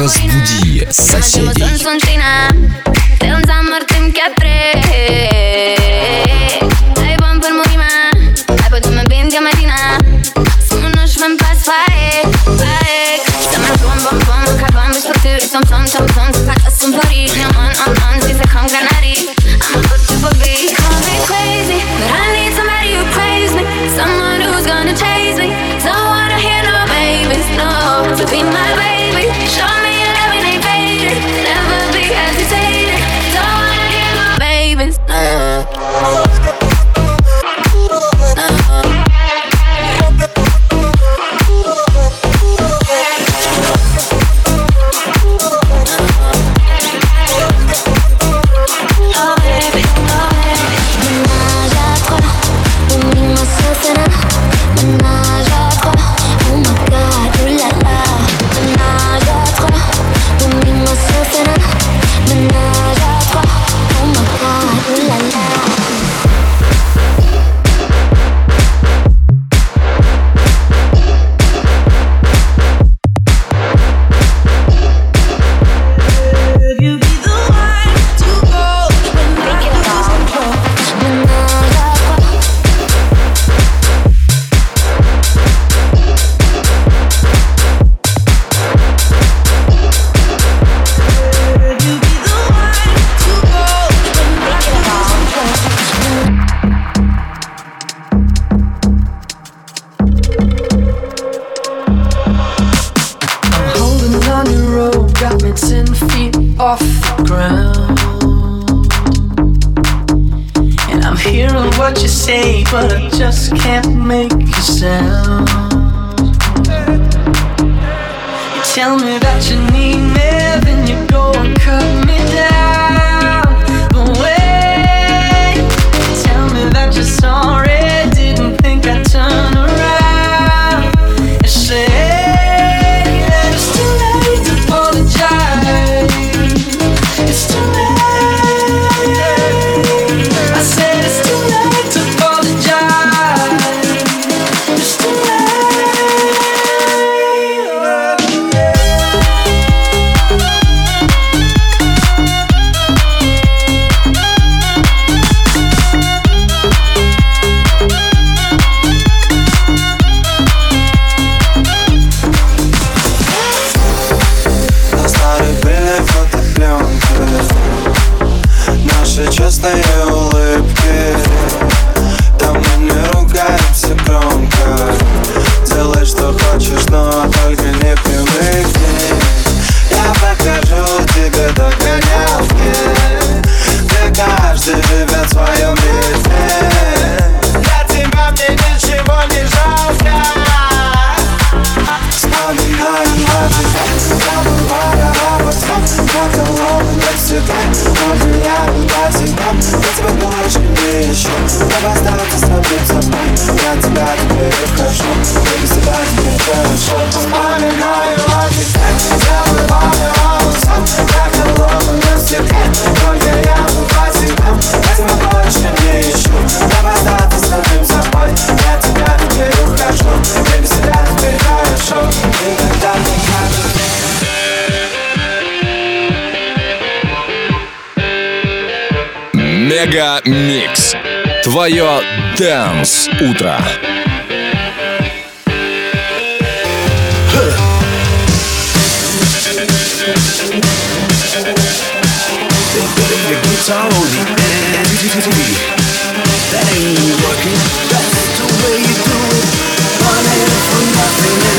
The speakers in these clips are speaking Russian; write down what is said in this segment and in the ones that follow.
разбуди соседей. Темза мартым кятре. got your knee nailed and you're going cut. Твое Дэнс Утро. Guitar only entity That ain't working That's the way you do it Running from nothing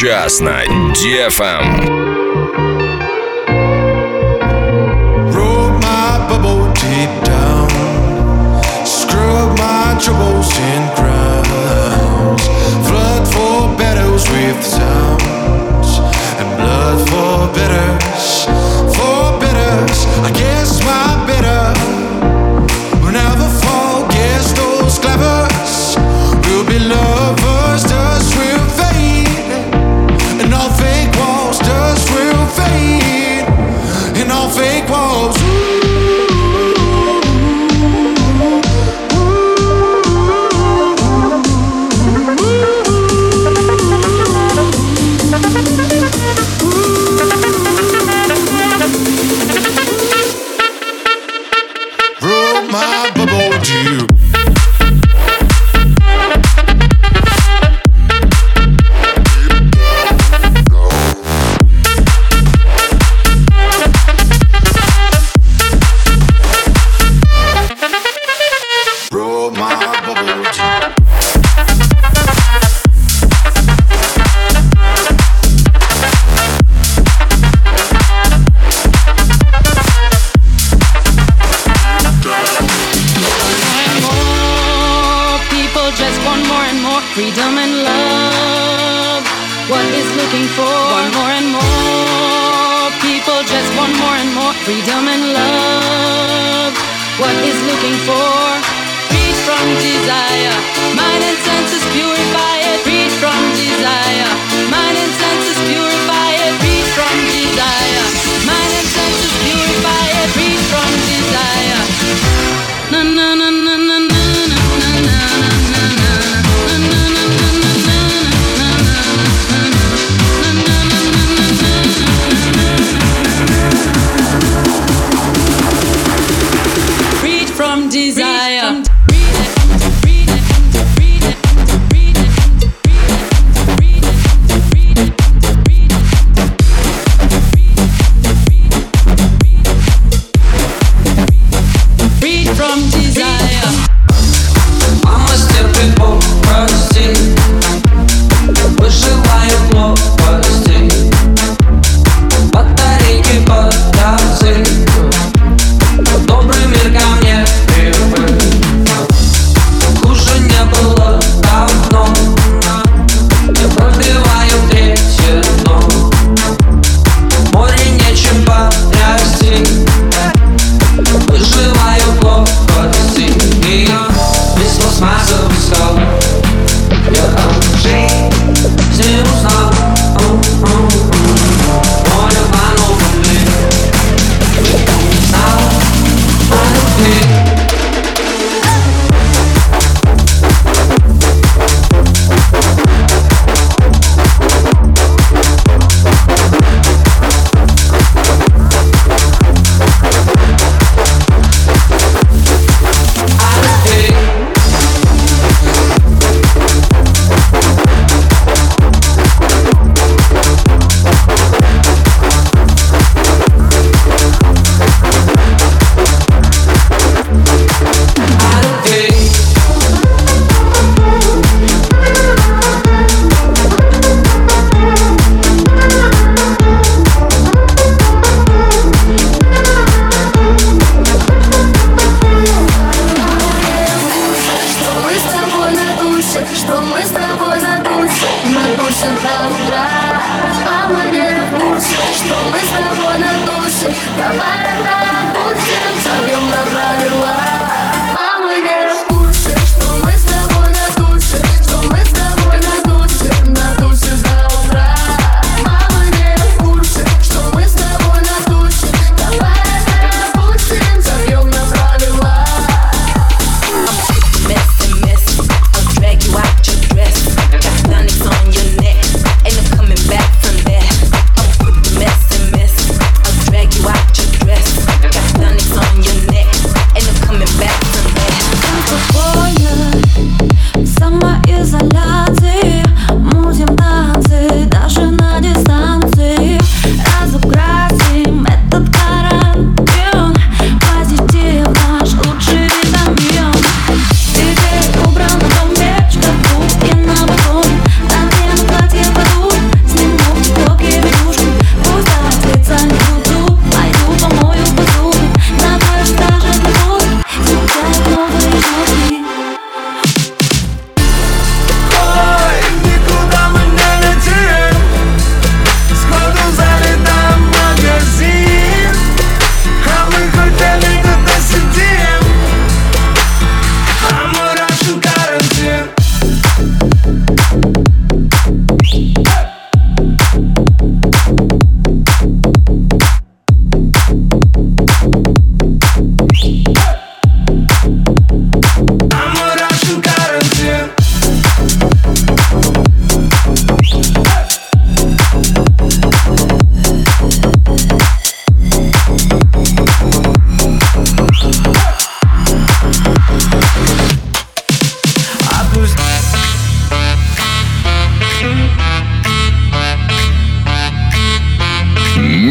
сейчас на Дефам. Эм. One is looking for Want more and more people, just want more and more freedom and love. What is looking for freed from desire, mind and senses purify it. Freed from desire, mind and senses purify it. Freed from desire, mind and senses purify it. Freed from desire. Na, na.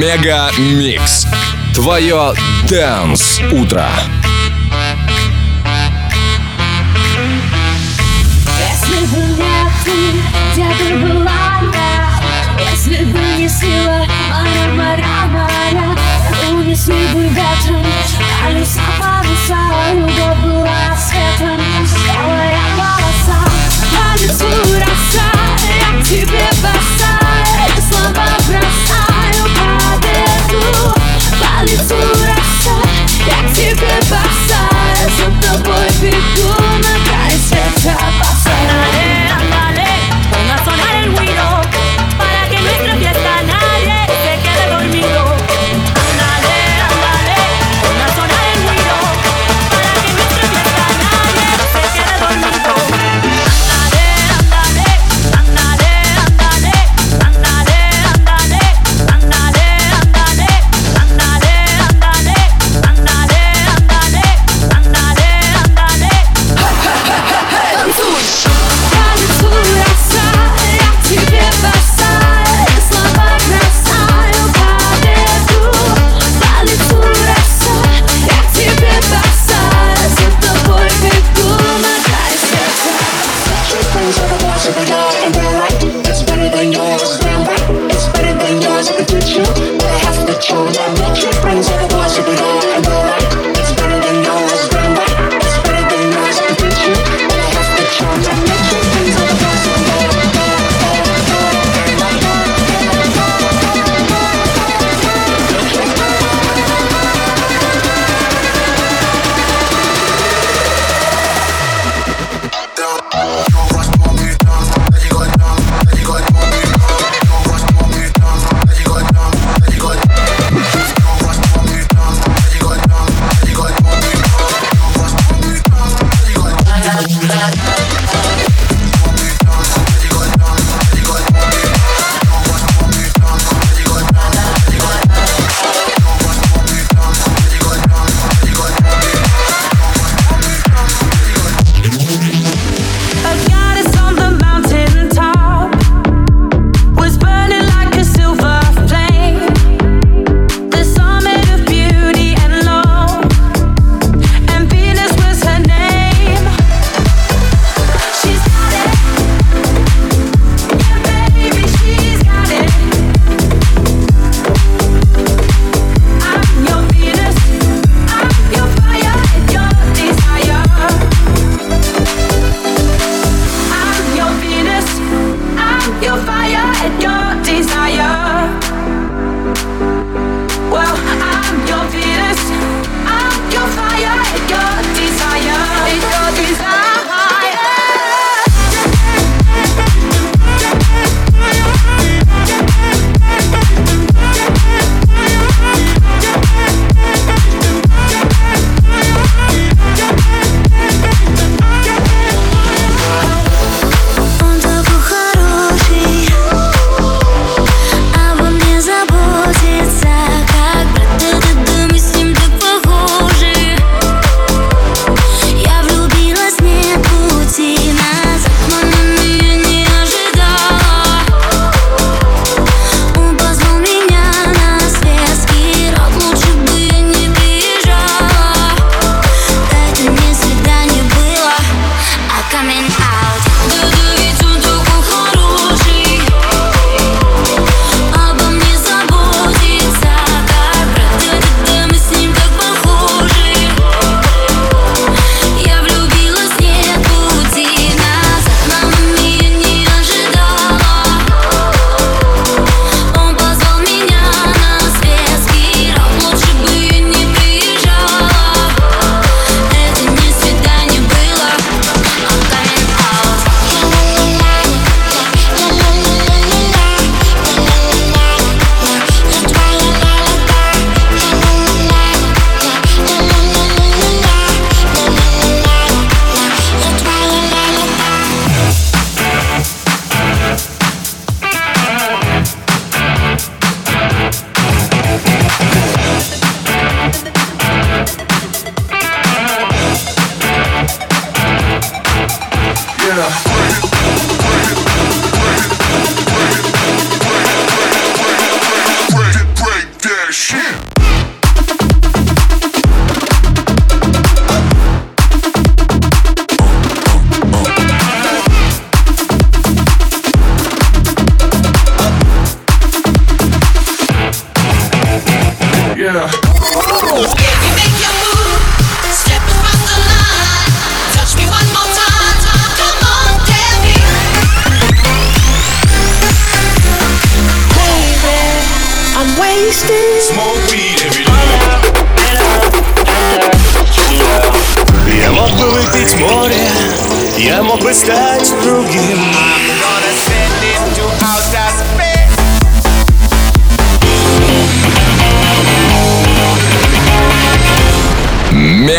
Mega Mix. Твое Dance Утро. Если бы не сила, моя, моя, моя, унесли бы ветром,